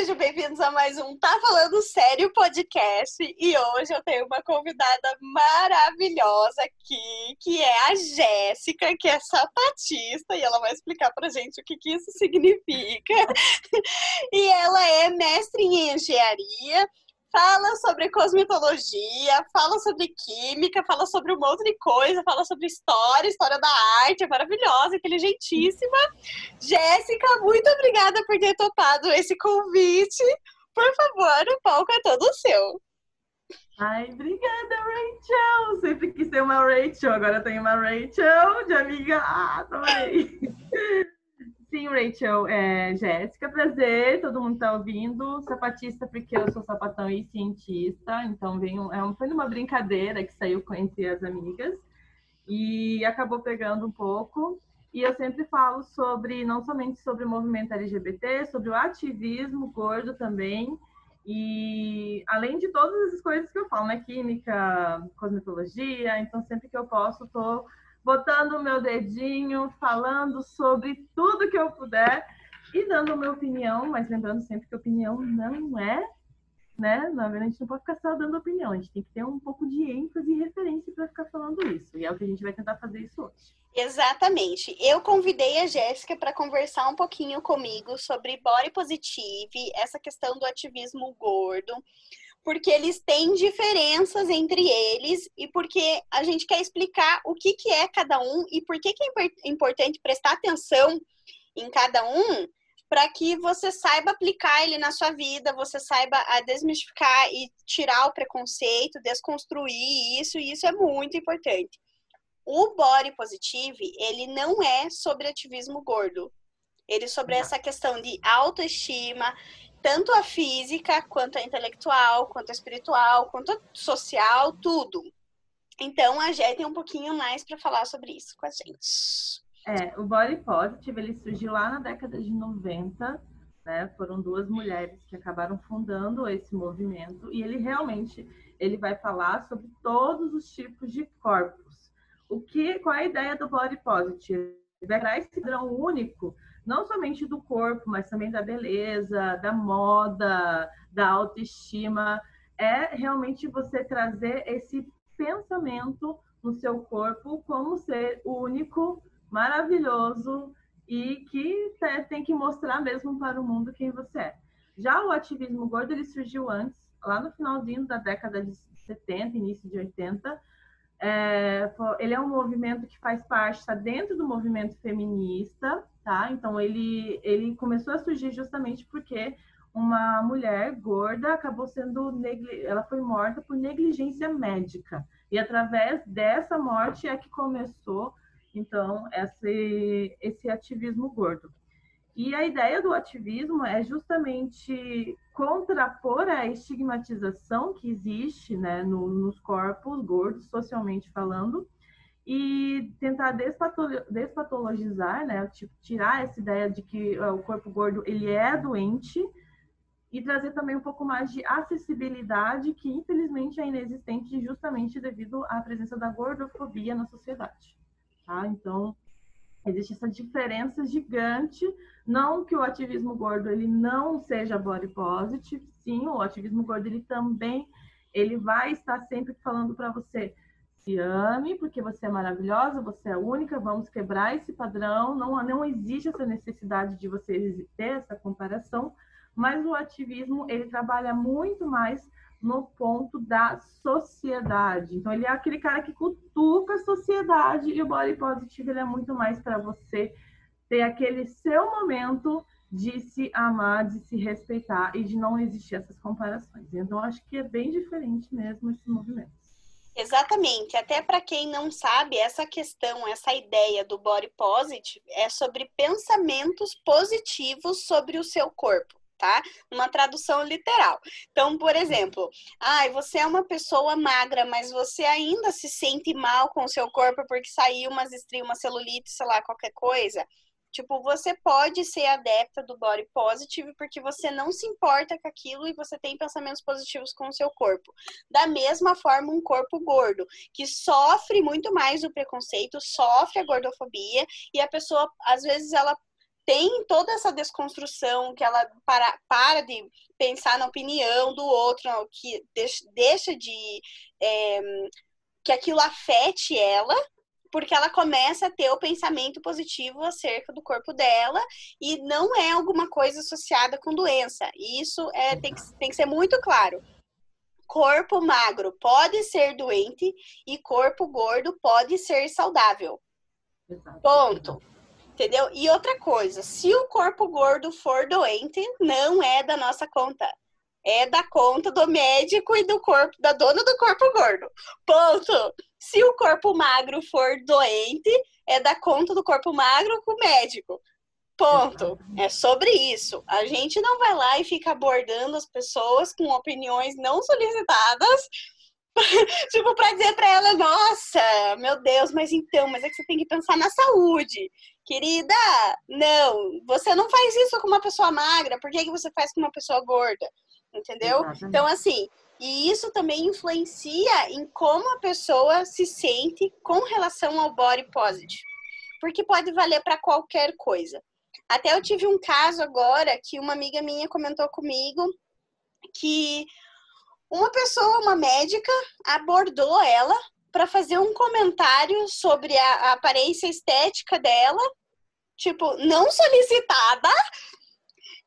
sejam bem-vindos a mais um Tá Falando Sério podcast. E hoje eu tenho uma convidada maravilhosa aqui, que é a Jéssica, que é sapatista, e ela vai explicar pra gente o que, que isso significa. e ela é mestre em engenharia, fala sobre cosmetologia, fala sobre química, fala sobre um monte de coisa, fala sobre história, história da arte, é maravilhosa, inteligentíssima. Jéssica, muito obrigada por ter topado esse convite. Por favor, o palco é todo seu. Ai, obrigada, Rachel! Sempre quis ter uma Rachel, agora tenho uma Rachel de amiga. Ah, também. Sim, Rachel, é, Jéssica, prazer, todo mundo está ouvindo. Sapatista, porque eu sou sapatão e cientista, então é um, foi numa brincadeira que saiu entre as amigas e acabou pegando um pouco. E eu sempre falo sobre, não somente sobre o movimento LGBT, sobre o ativismo gordo também. E além de todas as coisas que eu falo, né? Química, cosmetologia, então sempre que eu posso, estou botando o meu dedinho, falando sobre tudo que eu puder e dando a minha opinião, mas lembrando sempre que opinião não é, né? Na verdade, a gente não pode ficar só dando opinião, a gente tem que ter um pouco de ênfase e referência para ficar falando isso. E é o que a gente vai tentar fazer isso hoje. Exatamente. Eu convidei a Jéssica para conversar um pouquinho comigo sobre body positive, essa questão do ativismo gordo porque eles têm diferenças entre eles e porque a gente quer explicar o que, que é cada um e por que, que é importante prestar atenção em cada um para que você saiba aplicar ele na sua vida, você saiba a desmistificar e tirar o preconceito, desconstruir isso, e isso é muito importante. O body positive, ele não é sobre ativismo gordo. Ele é sobre essa questão de autoestima, tanto a física, quanto a intelectual, quanto a espiritual, quanto a social, tudo. Então a Jé tem um pouquinho mais para falar sobre isso com a gente. É, o Body Positive ele surgiu lá na década de 90, né? Foram duas mulheres que acabaram fundando esse movimento e ele realmente ele vai falar sobre todos os tipos de corpos. O que, qual é a ideia do Body Positive? Vai esse padrão único não somente do corpo, mas também da beleza, da moda, da autoestima. É realmente você trazer esse pensamento no seu corpo como ser único, maravilhoso e que tem que mostrar mesmo para o mundo quem você é. Já o ativismo gordo ele surgiu antes, lá no finalzinho da década de 70, início de 80. É, ele é um movimento que faz parte, está dentro do movimento feminista, tá? Então ele ele começou a surgir justamente porque uma mulher gorda acabou sendo ela foi morta por negligência médica e através dessa morte é que começou então esse esse ativismo gordo. E a ideia do ativismo é justamente contrapor a estigmatização que existe né, no, nos corpos gordos, socialmente falando, e tentar despatologizar, né, tipo, tirar essa ideia de que o corpo gordo ele é doente e trazer também um pouco mais de acessibilidade que infelizmente é inexistente justamente devido à presença da gordofobia na sociedade. Tá? Então existe essa diferença gigante, não que o ativismo gordo ele não seja body positive, sim, o ativismo gordo ele também ele vai estar sempre falando para você se ame, porque você é maravilhosa, você é única, vamos quebrar esse padrão, não, não existe essa necessidade de você ter essa comparação, mas o ativismo, ele trabalha muito mais no ponto da sociedade. Então, ele é aquele cara que cutuca a sociedade e o body positive ele é muito mais para você ter aquele seu momento de se amar, de se respeitar e de não existir essas comparações. Então, acho que é bem diferente mesmo esse movimento. Exatamente. Até para quem não sabe, essa questão, essa ideia do body positive é sobre pensamentos positivos sobre o seu corpo. Tá? Uma tradução literal. Então, por exemplo, ai, ah, você é uma pessoa magra, mas você ainda se sente mal com o seu corpo porque saiu umas estrias, uma celulite, sei lá, qualquer coisa. Tipo, você pode ser adepta do body positive porque você não se importa com aquilo e você tem pensamentos positivos com o seu corpo. Da mesma forma, um corpo gordo, que sofre muito mais o preconceito, sofre a gordofobia e a pessoa, às vezes, ela tem toda essa desconstrução, que ela para, para de pensar na opinião do outro, que deixa de é, que aquilo afete ela, porque ela começa a ter o pensamento positivo acerca do corpo dela e não é alguma coisa associada com doença. E isso é, tem, que, tem que ser muito claro. Corpo magro pode ser doente e corpo gordo pode ser saudável. Ponto. Entendeu? E outra coisa, se o corpo gordo for doente, não é da nossa conta. É da conta do médico e do corpo da dona do corpo gordo. Ponto. Se o corpo magro for doente, é da conta do corpo magro com o médico. Ponto. É sobre isso. A gente não vai lá e fica abordando as pessoas com opiniões não solicitadas, tipo, para dizer para ela, nossa, meu Deus, mas então, mas é que você tem que pensar na saúde. Querida, não, você não faz isso com uma pessoa magra, por que, que você faz com uma pessoa gorda? Entendeu? Exatamente. Então, assim, e isso também influencia em como a pessoa se sente com relação ao body positive. Porque pode valer para qualquer coisa. Até eu tive um caso agora que uma amiga minha comentou comigo que uma pessoa, uma médica, abordou ela para fazer um comentário sobre a, a aparência estética dela, tipo, não solicitada,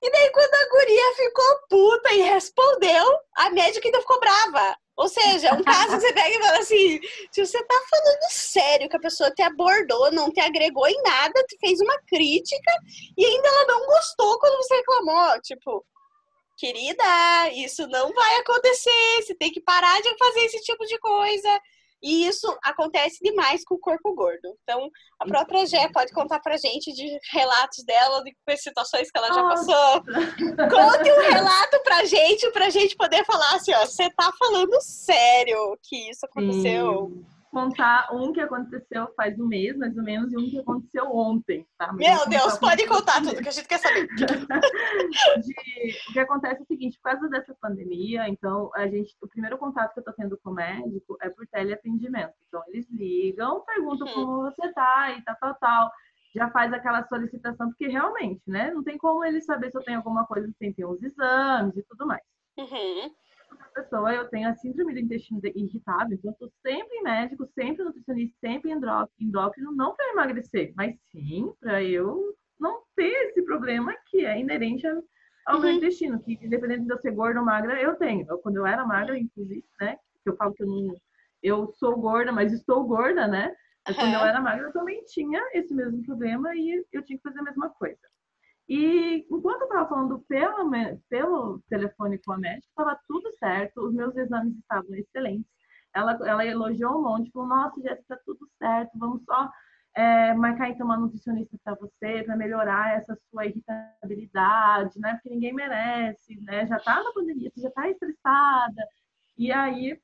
e daí, quando a guria ficou puta e respondeu, a médica ainda ficou brava. Ou seja, é um caso que você pega e fala assim: se você tá falando sério que a pessoa te abordou, não te agregou em nada, te fez uma crítica e ainda ela não gostou quando você reclamou. Tipo, querida, isso não vai acontecer, você tem que parar de fazer esse tipo de coisa. E isso acontece demais com o corpo gordo. Então, a própria Gé pode contar pra gente de relatos dela, de situações que ela já passou. Conte um relato pra gente, pra gente poder falar assim, ó, você tá falando sério que isso aconteceu. Sim contar um que aconteceu faz um mês, mais ou menos, e um que aconteceu ontem, tá? Meu Deus, pode contar tudo que a gente quer saber. de, o que acontece é o seguinte, por causa dessa pandemia, então, a gente, o primeiro contato que eu tô tendo com o médico é por teleatendimento. Então, eles ligam, perguntam uhum. como você tá e tal, tal, tal. Já faz aquela solicitação, porque realmente, né? Não tem como eles saber se eu tenho alguma coisa sem ter uns exames e tudo mais. Uhum pessoa, eu tenho a síndrome do intestino irritável, então eu estou sempre em médico, sempre nutricionista, sempre endócrino, não para emagrecer, mas sim para eu não ter esse problema que é inerente ao uhum. meu intestino, que independente de eu ser gorda ou magra, eu tenho. Eu, quando eu era magra, inclusive, né, que eu falo que eu não, eu sou gorda, mas estou gorda, né? Mas quando eu era magra, eu também tinha esse mesmo problema e eu tinha que fazer a mesma coisa. E enquanto eu estava falando pelo, pelo telefone com a médica, estava tudo certo, os meus exames estavam excelentes. Ela, ela elogiou um monte, falou: Nossa, Jéssica, está tudo certo, vamos só é, marcar então uma nutricionista para você, para melhorar essa sua irritabilidade, né? Porque ninguém merece, né? Já está na pandemia, você já está estressada. E aí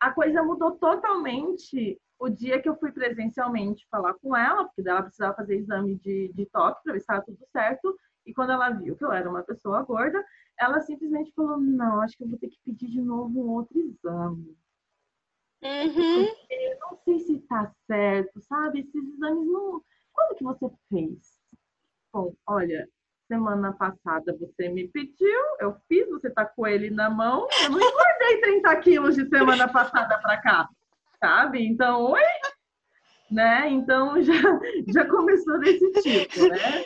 a coisa mudou totalmente o dia que eu fui presencialmente falar com ela, porque ela precisava fazer exame de, de toque para ver se estava tudo certo, e quando ela viu que eu era uma pessoa gorda, ela simplesmente falou: Não, acho que eu vou ter que pedir de novo um outro exame. Uhum. Eu não sei se está certo, sabe? Esses exames não. Quando que você fez? Bom, olha, semana passada você me pediu, eu fiz, você tá com ele na mão, eu não engordei 30 quilos de semana passada para cá sabe? Então, oi! Né? Então já, já começou desse tipo, né?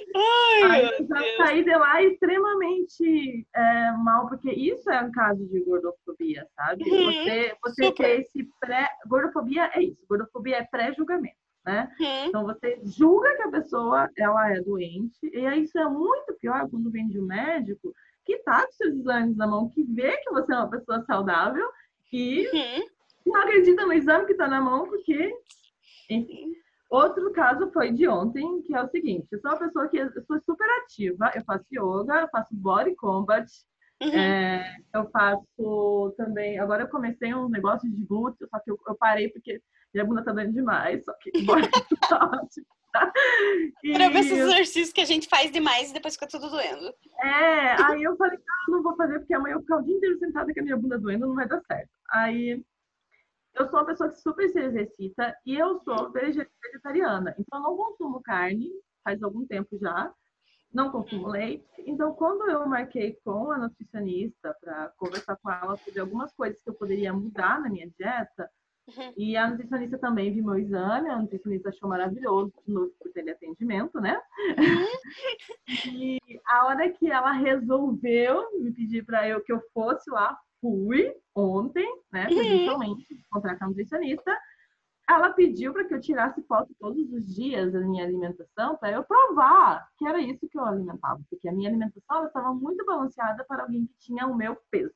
Ai, Aí já saí de lá extremamente é, mal, porque isso é um caso de gordofobia, sabe? Uhum, você você ter esse pré. Gordofobia é isso, gordofobia é pré-julgamento. Né? Uhum. Então você julga que a pessoa ela é doente, e aí isso é muito pior quando vem de um médico que tá com seus exames na mão, que vê que você é uma pessoa saudável e uhum não acredita no exame que está na mão, porque. Enfim. Outro caso foi de ontem, que é o seguinte: eu sou uma pessoa que sou super ativa, eu faço yoga, eu faço body combat, uhum. é, eu faço também. Agora eu comecei um negócio de glúteo, só que eu, eu parei porque minha bunda tá doendo demais, só que body combat. E... Pra ver esses exercícios que a gente faz demais e depois fica tudo doendo. É, aí eu falei, ah, não vou fazer porque amanhã eu vou ficar o dia inteiro sentada com a minha bunda doendo, não vai dar certo. Aí eu sou uma pessoa que super se exercita e eu sou vegetariana. Então, eu não consumo carne faz algum tempo já, não consumo leite. Então, quando eu marquei com a nutricionista para conversar com ela sobre algumas coisas que eu poderia mudar na minha dieta, uhum. e a nutricionista também viu meu exame, a nutricionista achou maravilhoso de novo por teleatendimento, né? Uhum. e a hora que ela resolveu me pedir para eu que eu fosse lá, fui ontem, né, uhum. presencialmente, encontrar com a nutricionista ela pediu para que eu tirasse foto todos os dias da minha alimentação para eu provar que era isso que eu alimentava, porque a minha alimentação estava muito balanceada para alguém que tinha o meu peso.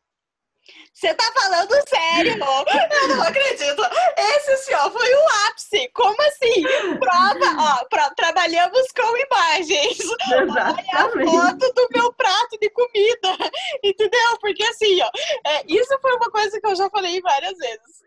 Você tá falando sério? Eu não acredito. Esse senhor foi o ápice. Como assim? Prova, ó, pra, trabalhamos com imagens. Exatamente. Olha a foto do meu prato de comida. Entendeu? Porque assim, ó, é, isso foi uma coisa que eu já falei várias vezes.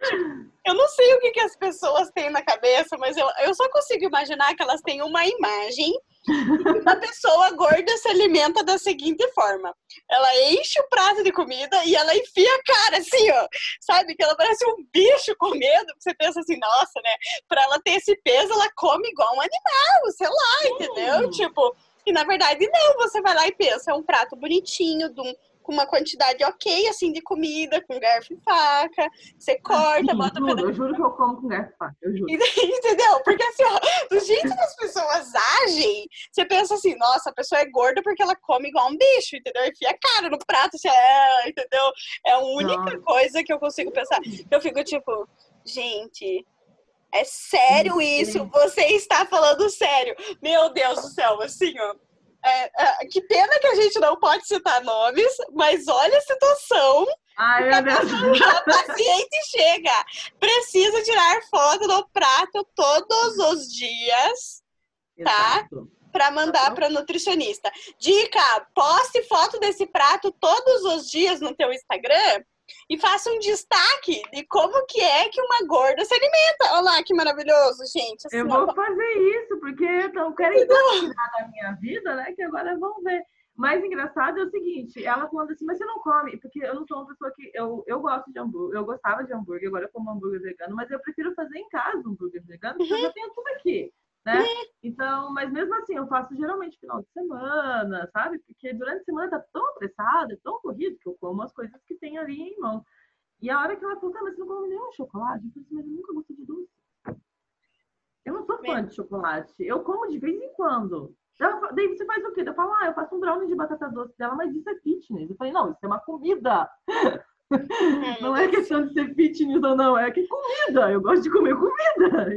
Eu não sei o que, que as pessoas têm na cabeça, mas eu, eu só consigo imaginar que elas têm uma imagem uma pessoa gorda se alimenta da seguinte forma: ela enche o prato de comida e ela enfia a cara assim, ó. Sabe? Que ela parece um bicho comendo. Você pensa assim, nossa, né? Pra ela ter esse peso, ela come igual um animal, sei lá, entendeu? Tipo, e na verdade, não, você vai lá e pensa, é um prato bonitinho, de um com uma quantidade ok, assim, de comida, com garfo e faca. Você corta, Sim, bota... Juro, eu juro que eu como com garfo e faca, eu juro. Entendeu? Porque assim, ó, do jeito que as pessoas agem, você pensa assim, nossa, a pessoa é gorda porque ela come igual um bicho, entendeu? Enfia a cara no prato, assim, é, entendeu? É a única nossa. coisa que eu consigo pensar. Eu fico tipo, gente... É sério isso? Você está falando sério? Meu Deus do céu, assim, ó é, é, que pena que a gente não pode citar nomes, mas olha a situação. Ai, Deus. A paciente chega, precisa tirar foto do prato todos os dias, tá? Para mandar para nutricionista. Dica: poste foto desse prato todos os dias no teu Instagram e faça um destaque de como que é que uma gorda se alimenta. Olha lá que maravilhoso, gente. Assim, eu vou fazer isso, porque estão querendo tirar da minha vida, né? Que agora vão ver. Mais engraçado é o seguinte, ela falando assim, mas você não come, porque eu não sou uma pessoa que. Eu, eu gosto de hambúrguer, eu gostava de hambúrguer, agora eu como hambúrguer vegano, mas eu prefiro fazer em casa hambúrguer vegano, porque uhum. eu já tenho tudo aqui né? Então, mas mesmo assim, eu faço geralmente final de semana, sabe? Porque durante a semana tá tão apressada, tão corrido, que eu como as coisas que tem ali em mão. E a hora que ela falou, tá, mas você não come nenhum chocolate? Eu falei assim, mas eu nunca gostei de doce. Eu não sou fã de chocolate. Eu como de vez em quando. Ela, daí você faz o quê? Eu falo, ah, eu faço um brownie de batata doce dela, mas isso é fitness. Eu falei, não, isso é uma comida. É, não é questão de ser fitness ou não, é que comida. Eu gosto de comer comida.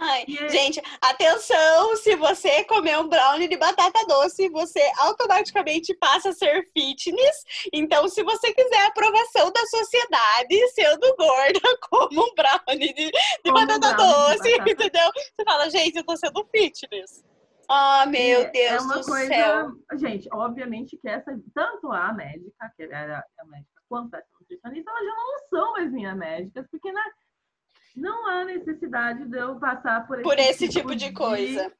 Ai, é... Gente, atenção! Se você comer um brownie de batata doce, você automaticamente passa a ser fitness. Então, se você quiser a aprovação da sociedade, sendo gorda, como um brownie de, de batata um brownie doce, de batata. entendeu? Você fala, gente, eu tô sendo fitness. Oh, meu é, Deus é uma do coisa, céu. Gente, obviamente que essa, tanto a médica, que era a médica, quanto essa nutricionista, elas já não são mais minhas médicas, porque não há necessidade de eu passar por, por esse, tipo, tipo de, de coisa.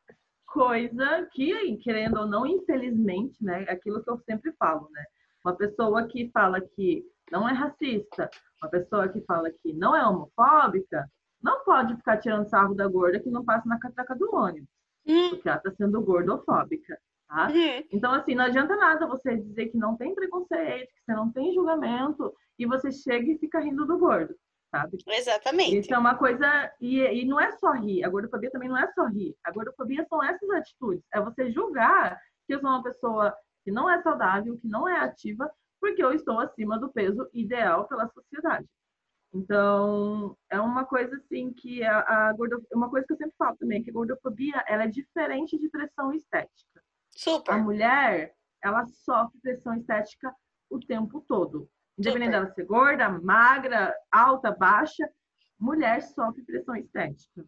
Coisa que, querendo ou não, infelizmente, né, aquilo que eu sempre falo, né? Uma pessoa que fala que não é racista, uma pessoa que fala que não é homofóbica, não pode ficar tirando sarro da gorda que não passa na catraca do ônibus, hum. porque ela está sendo gordofóbica. Tá? Uhum. Então, assim, não adianta nada você dizer que não tem preconceito, que você não tem julgamento, e você chega e fica rindo do gordo, sabe? Exatamente. Isso é uma coisa. E, e não é só rir. A gordofobia também não é só rir. A gordofobia são essas atitudes. É você julgar que eu sou uma pessoa que não é saudável, que não é ativa, porque eu estou acima do peso ideal pela sociedade. Então, é uma coisa assim que a, a gordofobia, uma coisa que eu sempre falo também, que a gordofobia ela é diferente de pressão estética. Super. A mulher, ela sofre pressão estética o tempo todo. Independente dela ser gorda, magra, alta, baixa, mulher sofre pressão estética.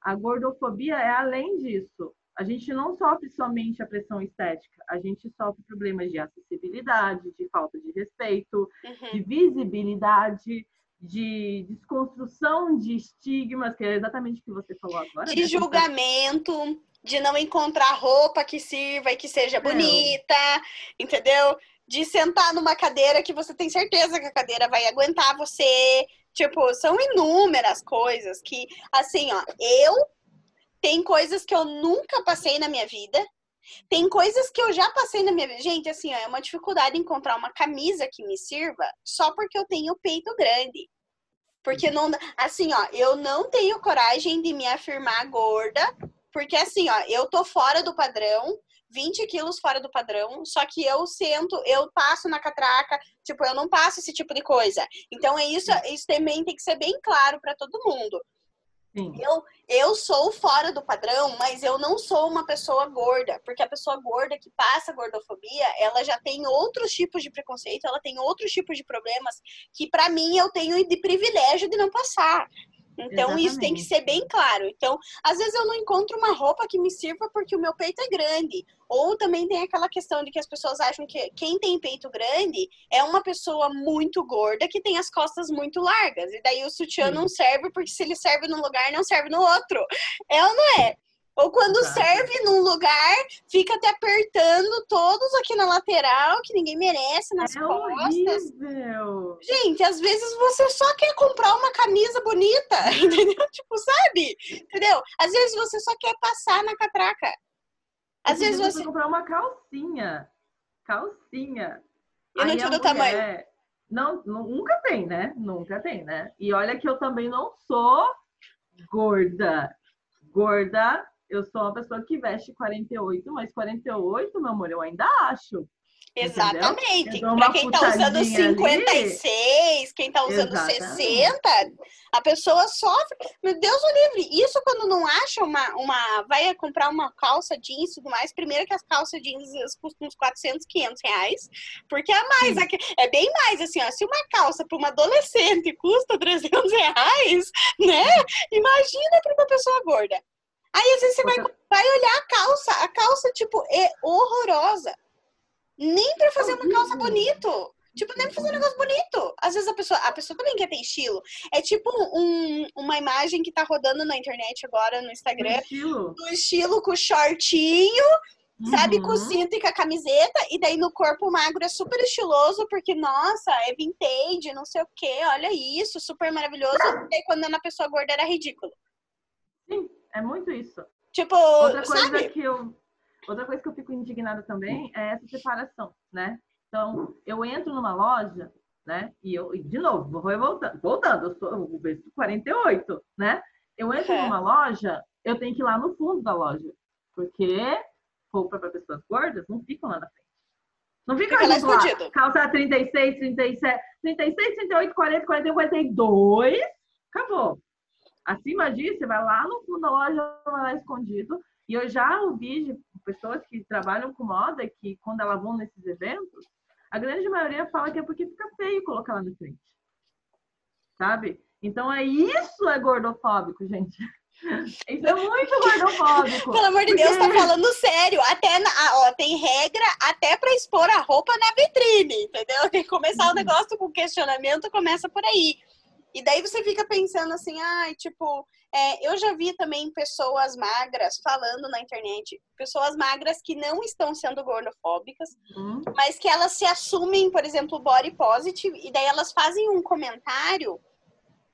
A gordofobia é além disso. A gente não sofre somente a pressão estética, a gente sofre problemas de acessibilidade, de falta de respeito, uhum. de visibilidade, de desconstrução de estigmas, que é exatamente o que você falou agora. De né? julgamento, de não encontrar roupa que sirva e que seja bonita, entendeu? de sentar numa cadeira que você tem certeza que a cadeira vai aguentar você. Tipo, são inúmeras coisas que, assim, ó, eu Tem coisas que eu nunca passei na minha vida. Tem coisas que eu já passei na minha vida. Gente, assim, ó, é uma dificuldade encontrar uma camisa que me sirva só porque eu tenho o peito grande. Porque não, assim, ó, eu não tenho coragem de me afirmar gorda, porque assim, ó, eu tô fora do padrão, 20 quilos fora do padrão, só que eu sento, eu passo na catraca, tipo, eu não passo esse tipo de coisa. Então, é isso, isso também tem que ser bem claro para todo mundo. Sim. Eu, eu sou fora do padrão, mas eu não sou uma pessoa gorda, porque a pessoa gorda que passa gordofobia, ela já tem outros tipos de preconceito, ela tem outros tipos de problemas que para mim eu tenho de privilégio de não passar. Então, Exatamente. isso tem que ser bem claro. Então, às vezes eu não encontro uma roupa que me sirva porque o meu peito é grande. Ou também tem aquela questão de que as pessoas acham que quem tem peito grande é uma pessoa muito gorda que tem as costas muito largas. E daí o sutiã Sim. não serve porque se ele serve num lugar, não serve no outro. É ou não é? Ou quando tá. serve num lugar, fica te apertando todos aqui na lateral, que ninguém merece, nas é costas. Horrível. Gente, às vezes você só quer comprar uma camisa bonita, entendeu? Tipo, sabe? Entendeu? Às vezes você só quer passar na catraca. Às vezes você comprar uma calcinha. Calcinha. E não tira o tamanho. Não, nunca tem, né? Nunca tem, né? E olha que eu também não sou gorda. Gorda eu sou uma pessoa que veste 48, mas 48, meu amor, eu ainda acho. Exatamente. Para quem tá usando 56, ali. quem tá usando Exatamente. 60, a pessoa sofre. Meu Deus o livre. Isso quando não acha uma, uma. Vai comprar uma calça jeans e tudo mais. Primeiro que as calças jeans custam uns 400, 500 reais. Porque é mais. Sim. É bem mais assim, ó. Se uma calça para uma adolescente custa 300 reais, né? Imagina para uma pessoa gorda. Aí às vezes você vai, vai olhar a calça. A calça, tipo, é horrorosa. Nem pra fazer uma calça bonito. Tipo, nem pra fazer um negócio bonito. Às vezes a pessoa, a pessoa também quer ter estilo. É tipo um, uma imagem que tá rodando na internet agora, no Instagram. Do estilo, do estilo com shortinho, uhum. sabe? Com o cinto e com a camiseta. E daí no corpo magro é super estiloso, porque, nossa, é vintage, não sei o quê. Olha isso, super maravilhoso. E aí quando é na pessoa gorda era ridículo. Sim. É muito isso. Tipo, outra coisa sabe? que eu outra coisa que eu fico indignada também é essa separação, né? Então, eu entro numa loja, né? E eu, de novo, vou voltando, voltando, eu sou o verso 48, né? Eu entro é. numa loja, eu tenho que ir lá no fundo da loja, porque roupa para pessoas gordas não ficam lá na frente. Não fica, fica lá escondido. Calça 36, 37, 36, 38, 40, 41, 42. Acabou. Acima disso, você vai lá no fundo da loja, vai lá escondido. E eu já ouvi de pessoas que trabalham com moda que, quando elas vão nesses eventos, a grande maioria fala que é porque fica feio colocar lá na frente. Sabe? Então é isso é gordofóbico, gente. Isso é muito gordofóbico. Pelo amor de. Deus, tá falando sério. Até na, ó, tem regra até para expor a roupa na vitrine, entendeu? Tem que começar o uhum. negócio com questionamento, começa por aí. E daí você fica pensando assim, ai, ah, tipo, é, eu já vi também pessoas magras falando na internet, pessoas magras que não estão sendo gordofóbicas, uhum. mas que elas se assumem, por exemplo, body positive, e daí elas fazem um comentário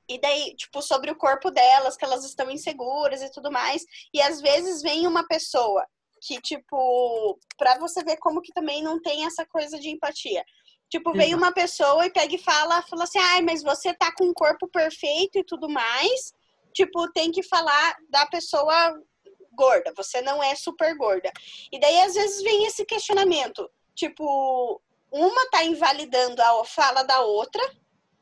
e daí, tipo, sobre o corpo delas, que elas estão inseguras e tudo mais. E às vezes vem uma pessoa que, tipo, pra você ver como que também não tem essa coisa de empatia. Tipo, vem uma pessoa e pega e fala, fala assim, ai, mas você tá com um corpo perfeito e tudo mais. Tipo, tem que falar da pessoa gorda, você não é super gorda. E daí, às vezes, vem esse questionamento. Tipo, uma tá invalidando a fala da outra,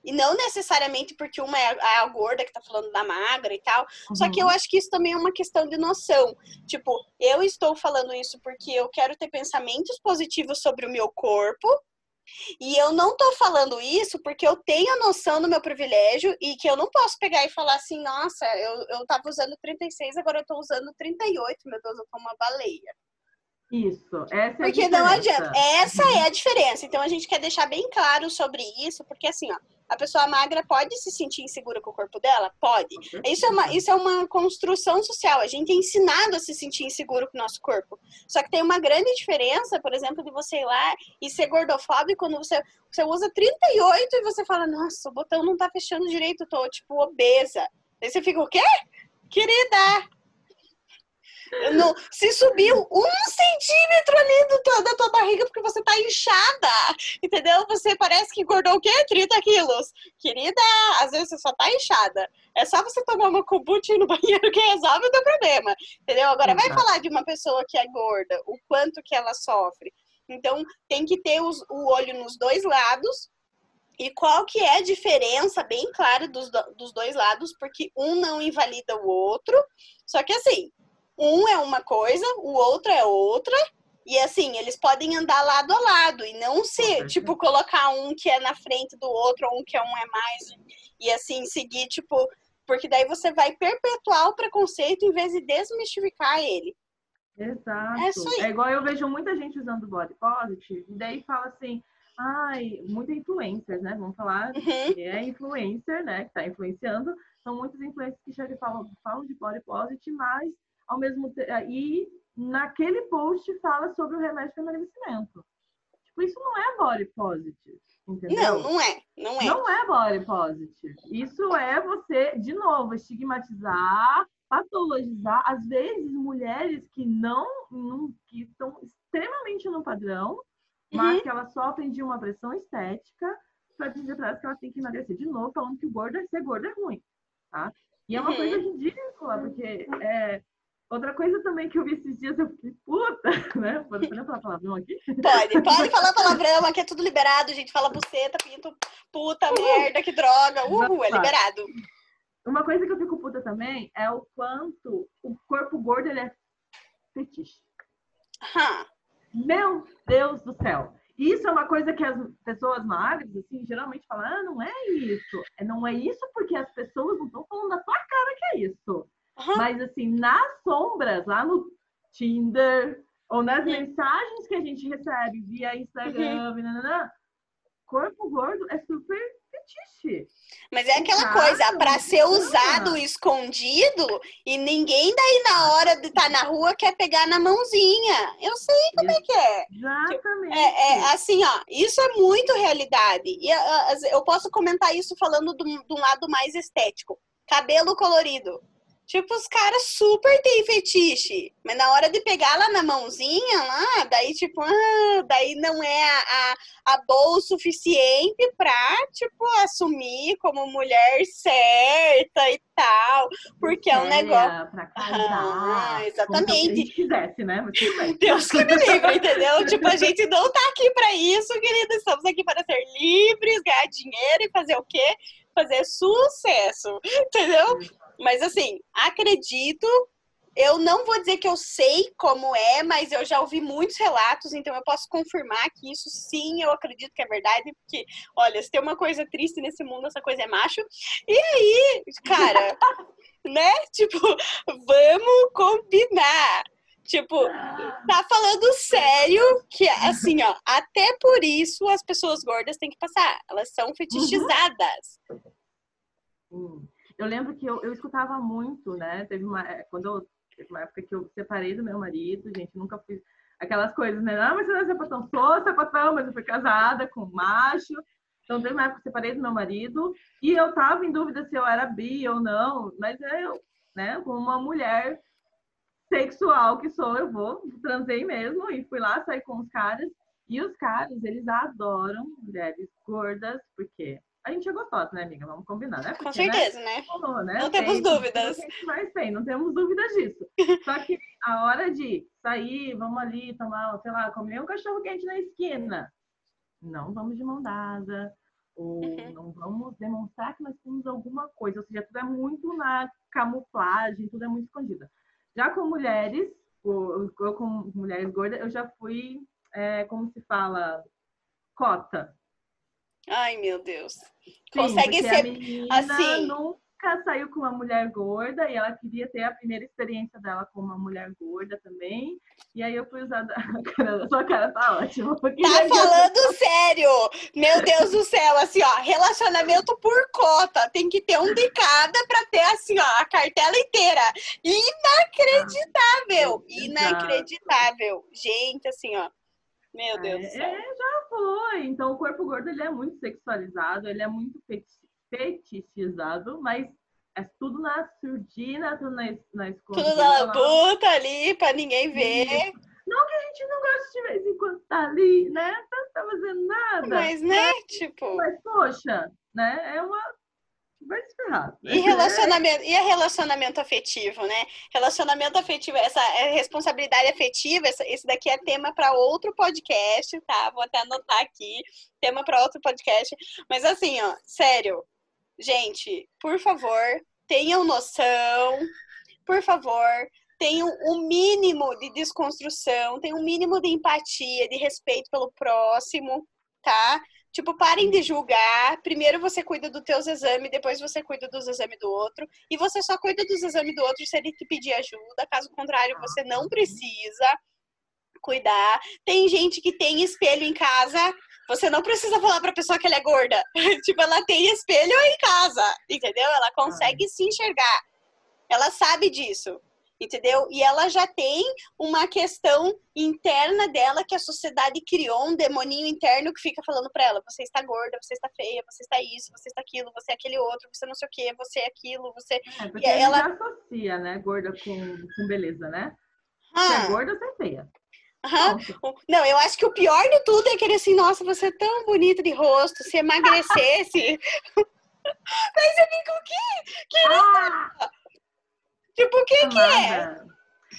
e não necessariamente porque uma é a gorda que tá falando da magra e tal. Uhum. Só que eu uhum. acho que isso também é uma questão de noção. Tipo, eu estou falando isso porque eu quero ter pensamentos positivos sobre o meu corpo e eu não tô falando isso porque eu tenho a noção do meu privilégio e que eu não posso pegar e falar assim, nossa, eu, eu tava usando 36, agora eu tô usando 38, meu Deus, eu tô uma baleia. Isso, essa é Porque não adianta. Essa é a diferença. Então a gente quer deixar bem claro sobre isso, porque assim, ó, a pessoa magra pode se sentir insegura com o corpo dela? Pode. Isso é, uma, isso é uma construção social. A gente é ensinado a se sentir inseguro com o nosso corpo. Só que tem uma grande diferença, por exemplo, de você ir lá e ser gordofóbico quando você, você usa 38 e você fala, nossa, o botão não tá fechando direito, tô, tipo, obesa. Aí você fica, o quê? Querida, No, se subiu um centímetro ali do, da tua barriga porque você tá inchada, entendeu? Você parece que engordou o quê? 30 quilos. Querida, às vezes você só tá inchada. É só você tomar uma kombucha no banheiro que resolve o teu problema, entendeu? Agora vai falar de uma pessoa que é gorda, o quanto que ela sofre. Então, tem que ter os, o olho nos dois lados, e qual que é a diferença bem clara dos, dos dois lados, porque um não invalida o outro. Só que assim, um é uma coisa, o outro é outra. E assim, eles podem andar lado a lado e não se, tipo, colocar um que é na frente do outro, ou um que é um é mais, e assim, seguir, tipo, porque daí você vai perpetuar o preconceito em vez de desmistificar ele. Exato. É, é igual eu vejo muita gente usando body positive, e daí fala assim, ai, muita influencers, né? Vamos falar uhum. que é influencer, né? Que está influenciando. São muitos influencers que chegam e falam, falam de body positive, mas ao mesmo tempo. E naquele post fala sobre o remédio para emagrecimento. Tipo, isso não é body positive. Entendeu? Não, não é. Não é. Não é body positive. Isso é você, de novo, estigmatizar, patologizar, às vezes, mulheres que não, não que estão extremamente no padrão, mas uhum. que elas sofrem de uma pressão estética para dizer para elas que elas têm que emagrecer de novo, falando que o gordo é ser gordo é ruim, tá? E é uma uhum. coisa ridícula, porque é, outra coisa também que eu vi esses dias, eu fiquei puta, né? Pode falar palavrão aqui? Pode, pode falar palavrão, aqui é tudo liberado, gente fala buceta, pinto, puta, uhul. merda, que droga, uhul, é liberado. Uma coisa que eu fico puta também é o quanto o corpo gordo ele é fetiche. Aham. Meu Deus do céu! Isso é uma coisa que as pessoas magras, assim, geralmente falam, ah, não é isso. É, não é isso porque as pessoas não estão falando da tua cara que é isso. Uhum. Mas, assim, nas sombras, lá no Tinder, ou nas uhum. mensagens que a gente recebe via Instagram, uhum. nananã, corpo gordo é super fetiche. Mas é aquela coisa, para ser usado escondido e ninguém daí na hora de estar tá na rua quer pegar na mãozinha. Eu sei como é que é. Exatamente. É, é, assim, ó, isso é muito realidade. E eu posso comentar isso falando de um lado mais estético. Cabelo colorido. Tipo, os caras super têm fetiche. Mas na hora de pegar lá na mãozinha, lá, daí, tipo, ah, daí não é a, a, a boa o suficiente pra, tipo, assumir como mulher certa e tal. Porque é um negócio. Pra casar, ah, exatamente. Se quisesse, né? Deus que me livre, entendeu? tipo, a gente não tá aqui pra isso, querida. Estamos aqui para ser livres, ganhar dinheiro e fazer o quê? Fazer sucesso, entendeu? Mas assim, acredito. Eu não vou dizer que eu sei como é, mas eu já ouvi muitos relatos, então eu posso confirmar que isso sim, eu acredito que é verdade, porque, olha, se tem uma coisa triste nesse mundo, essa coisa é macho. E aí, cara, né? Tipo, vamos combinar. Tipo, tá falando sério que, assim, ó, até por isso as pessoas gordas têm que passar. Elas são fetichizadas. Uhum. Eu lembro que eu, eu escutava muito, né? Teve uma. É, quando eu, teve uma época que eu separei do meu marido, gente, nunca fui. Aquelas coisas, né? Ah, mas você não é sapatão, sou sapatão, mas eu fui casada com um macho. Então, teve uma época que eu separei do meu marido e eu tava em dúvida se eu era bi ou não, mas eu, né, como uma mulher sexual que sou, eu vou, transei mesmo e fui lá sair com os caras. E os caras, eles adoram mulheres gordas, porque a gente é gostosa, né, amiga? Vamos combinar, né? Porque, Com certeza, né? Falou, né? Não temos dúvidas. Mas tem, não temos dúvidas disso. Só que a hora de sair, vamos ali tomar, sei lá, comer um cachorro quente na esquina. Não vamos de mão dada, ou uhum. não vamos demonstrar que nós temos alguma coisa. Ou seja, tudo é muito na camuflagem, tudo é muito escondido. Já com mulheres, eu com mulheres gordas, eu já fui, é, como se fala, cota. Ai, meu Deus. Sim, Consegue ser assim. Nunca saiu com uma mulher gorda e ela queria ter a primeira experiência dela com uma mulher gorda também. E aí eu fui usada. Sua cara tá ótima. Tá falando sério! Meu Deus do céu, assim, ó, relacionamento por cota. Tem que ter um de cada pra ter, assim, ó, a cartela inteira. Inacreditável! Inacreditável. Gente, assim, ó. Meu Deus é, do céu. É, já foi. Então, o corpo gordo ele é muito sexualizado, ele é muito fetichizado, mas é tudo na surdina, tudo na, na escola. Tudo na labuta ali, pra ninguém ver. Não que a gente não goste de vez em quando tá ali, né? Não tá fazendo nada. Mas, né, tipo... Mas, poxa, né? É uma vai se ferrar. E relacionamento, e relacionamento afetivo, né? Relacionamento afetivo, essa é responsabilidade afetiva, esse daqui é tema para outro podcast, tá? Vou até anotar aqui, tema para outro podcast. Mas assim, ó, sério, gente, por favor, tenham noção, por favor, tenham o um mínimo de desconstrução, tenham um mínimo de empatia, de respeito pelo próximo, tá? Tipo, parem de julgar. Primeiro você cuida dos teus exames, depois você cuida dos exames do outro. E você só cuida dos exames do outro se ele te pedir ajuda. Caso contrário, você não precisa cuidar. Tem gente que tem espelho em casa. Você não precisa falar pra pessoa que ela é gorda. tipo, ela tem espelho em casa, entendeu? Ela consegue se enxergar. Ela sabe disso entendeu? E ela já tem uma questão interna dela que a sociedade criou, um demoninho interno que fica falando para ela: você está gorda, você está feia, você está isso, você está aquilo, você é aquele outro, você não sei o que, você é aquilo, você. É, porque e ela associa, né, gorda com, com beleza, né? Ah. Você é gorda, você é feia. Uhum. Não, eu acho que o pior de tudo é querer assim, nossa, você é tão bonita de rosto, se emagrecesse. Mas você fica o quê? Que ah! Tipo, o que que é?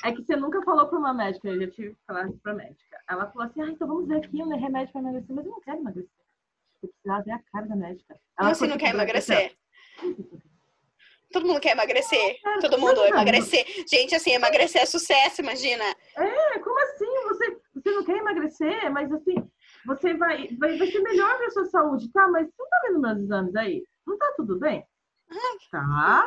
É que você nunca falou pra uma médica, eu já tive que falar isso pra médica. Ela falou assim, ah, então vamos ver aqui um remédio pra emagrecer. Mas eu não quero emagrecer. Eu precisava ver a cara da médica. Ela você não quer emagrecer? Todo mundo quer emagrecer. É, Todo mundo não. emagrecer. Gente, assim, emagrecer é sucesso, imagina. É, como assim? Você, você não quer emagrecer, mas assim, você vai, vai, vai ser melhor pra sua saúde, tá? Mas você não tá vendo meus exames aí? Não tá tudo bem? Tá.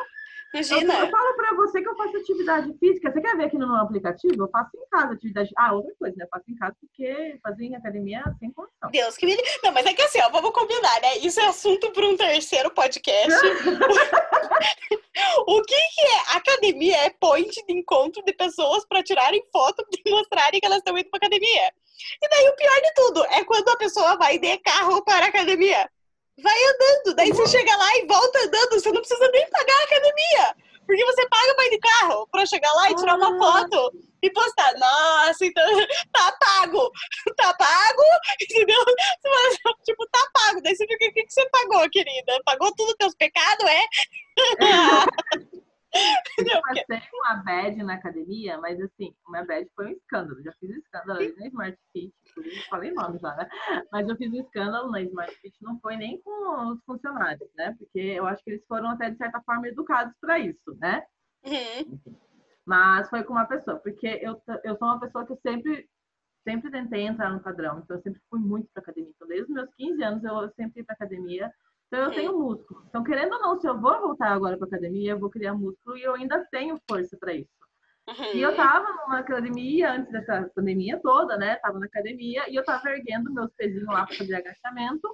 Imagina. Eu, eu falo pra você que eu faço atividade física. Você quer ver aqui no meu aplicativo? Eu faço em casa atividade. Ah, outra coisa, né? Eu faço em casa porque fazer em academia sem condição. Deus que me. Não, mas é que assim, ó, vamos combinar, né? Isso é assunto para um terceiro podcast. o que, que é? Academia é point de encontro de pessoas para tirarem foto e mostrarem que elas estão indo pra academia. E daí o pior de tudo é quando a pessoa vai de carro para a academia vai andando. Daí você chega lá e volta andando. Você não precisa nem pagar a academia. Porque você paga para ir de carro para chegar lá e tirar uma ah. foto e postar. Nossa, então tá pago. Tá pago, entendeu? Tipo, tá pago. Daí você fica, o que, que você pagou, querida? Pagou tudo teus pecados, é? Eu passei uma bad na academia, mas assim, uma bad foi um escândalo. Já fiz um escândalo ali na Smart Fit, inclusive falei nomes lá, né? Mas eu fiz um escândalo na Smart Fit, não foi nem com os funcionários, né? Porque eu acho que eles foram até, de certa forma, educados para isso, né? Uhum. Mas foi com uma pessoa, porque eu, eu sou uma pessoa que eu sempre, sempre tentei entrar no padrão, então eu sempre fui muito para academia. Então, desde os meus 15 anos, eu sempre ia para academia então eu tenho músculo. Então, querendo ou não, se eu vou voltar agora para academia, eu vou criar músculo e eu ainda tenho força para isso. Uhum. E eu tava numa academia antes dessa pandemia toda, né? Tava na academia e eu tava erguendo meus pezinhos lá para fazer agachamento.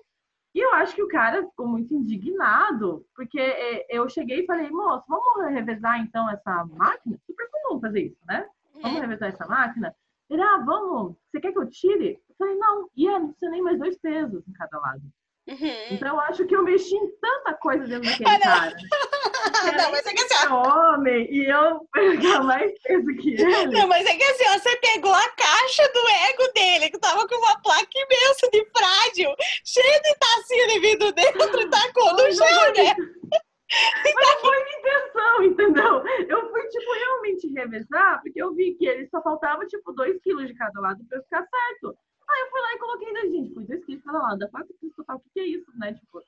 E eu acho que o cara ficou muito indignado, porque é, eu cheguei e falei, moço, vamos revezar então essa máquina? Super comum fazer isso, né? Vamos uhum. revezar essa máquina? Ele, ah, vamos, você quer que eu tire? Eu falei, não, e é, não precisa nem mais dois pesos em cada lado. Uhum. Então eu acho que eu mexi em tanta coisa dentro daquele ah, cara. não, mas é que assim, ó. homem e eu pegar mais peso que ele. Não, mas é que assim, ó, você pegou a caixa do ego dele, que tava com uma placa imensa de frágil, cheia de tacinha de vidro dentro e tacou no chão, né? Mas foi minha intenção, entendeu? Eu fui, tipo, realmente revezar, porque eu vi que ele só faltava, tipo, 2 quilos de cada lado pra eu ficar certo. Aí eu fui lá e coloquei na gente, fui dois quilos cada lado, dá quatro quilos total, o que, que é isso, né? Tipo,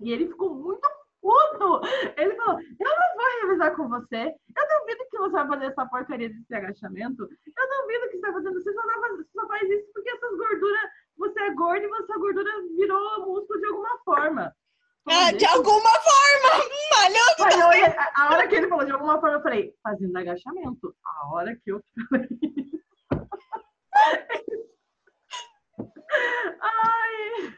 e ele ficou muito puto. Ele falou, eu não vou revisar com você, eu duvido que você vai fazer essa porcaria desse agachamento, eu duvido que você vai fazendo, você só, você só faz isso porque essas gorduras, você é gordo e essa gordura virou músculo de alguma forma. Ah, de alguma forma, malhando. Aí, a hora que ele falou de alguma forma, eu falei, fazendo agachamento. A hora que eu falei Ai!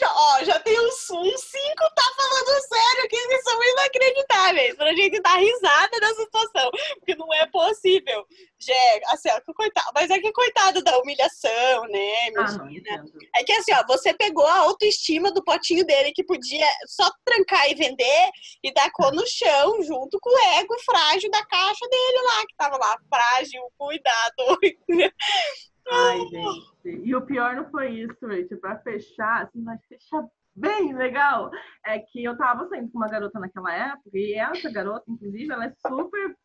Já, ó, já tem uns, uns cinco tá falando sério que eles são inacreditáveis pra gente dar risada nessa situação, porque não é possível. Jé, assim, ó, coitado, mas é que coitado da humilhação, né, ah, imagina. Ah, é que assim, ó, você pegou a autoestima do potinho dele que podia só trancar e vender e tacou no chão junto com o ego frágil da caixa dele lá, que tava lá, frágil, cuidado. Ai, gente. E o pior não foi isso, gente. Pra fechar, assim, vai fechar bem legal. É que eu tava saindo com uma garota naquela época, e essa garota, inclusive, ela é super,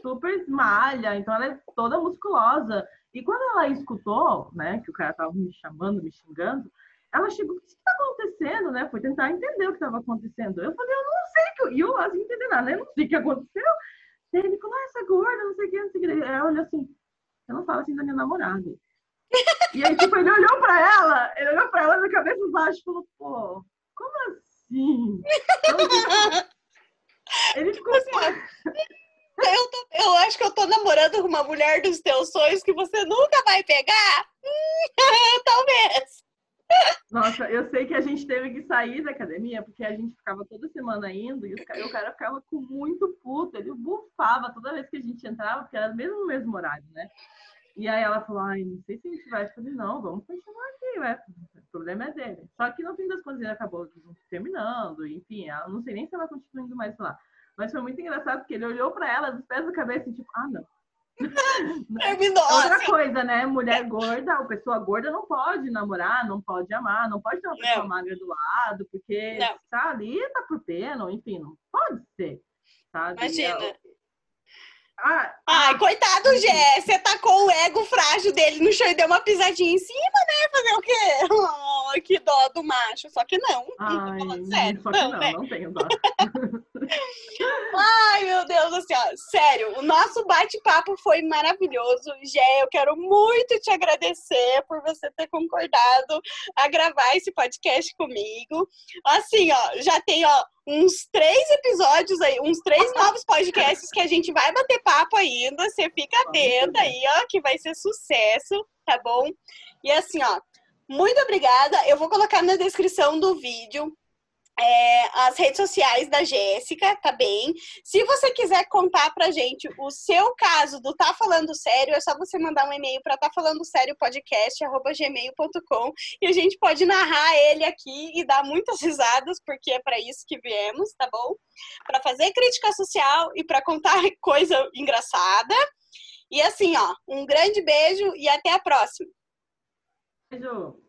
super malha, então ela é toda musculosa. E quando ela escutou, né, que o cara tava me chamando, me xingando, ela chegou, o que está acontecendo, né? Foi tentar entender o que estava acontecendo. Eu falei, eu não sei que. E eu, assim, entendendo nada, eu não sei o que aconteceu. Ele falou, ah, essa gorda, não sei o que, não sei o que. Ela olhou assim, eu não falo assim da minha namorada. e aí, tipo, ele olhou pra ela, ele olhou pra ela na cabeça baixa e falou, pô, como assim? Tipo, ele ficou assim. Eu, tô, eu acho que eu tô namorando com uma mulher dos teus sonhos que você nunca vai pegar. Talvez. Nossa, eu sei que a gente teve que sair da academia porque a gente ficava toda semana indo e, o cara ficava com muito puto. Ele bufava toda vez que a gente entrava, porque era mesmo no mesmo horário, né? E aí ela falou, ai, não sei se a gente vai. Eu falei, não, vamos continuar aqui, vai. O problema é dele. Só que no fim das contas ele acabou terminando, enfim, ela não sei nem se ela continua indo mais lá. Mas foi muito engraçado porque ele olhou para ela dos pés da cabeça e tipo, ah, não. Terminou. Outra assim. coisa, né? Mulher gorda, ou pessoa gorda não pode namorar, não pode amar, não pode ter uma pessoa não. magra do lado, porque não. tá ali, tá por pena, enfim, não pode ser. Sabe? Imagina. Ah, Ai, ah, coitado, Gé. Você tacou o ego frágil dele no chão e deu uma pisadinha em cima, né? Fazer o quê? Oh, que dó do macho. Só que não. Ai, não sério. Só que não, não, né? não tenho dó. Ai, meu Deus do céu. Sério, o nosso bate-papo foi maravilhoso. Gé, eu quero muito te agradecer por você ter concordado a gravar esse podcast comigo. Assim, ó, já tem, ó, uns três episódios aí, uns três novos podcasts que a gente vai bater papo ainda. Você fica atenta aí, ó, que vai ser sucesso, tá bom? E assim, ó, muito obrigada. Eu vou colocar na descrição do vídeo é, as redes sociais da Jéssica, tá bem? Se você quiser contar pra gente o seu caso do Tá Falando Sério, é só você mandar um e-mail para tá falando sério podcast gmail.com e a gente pode narrar ele aqui e dar muitas risadas, porque é para isso que viemos, tá bom? Para fazer crítica social e para contar coisa engraçada. E assim, ó, um grande beijo e até a próxima. Beijo.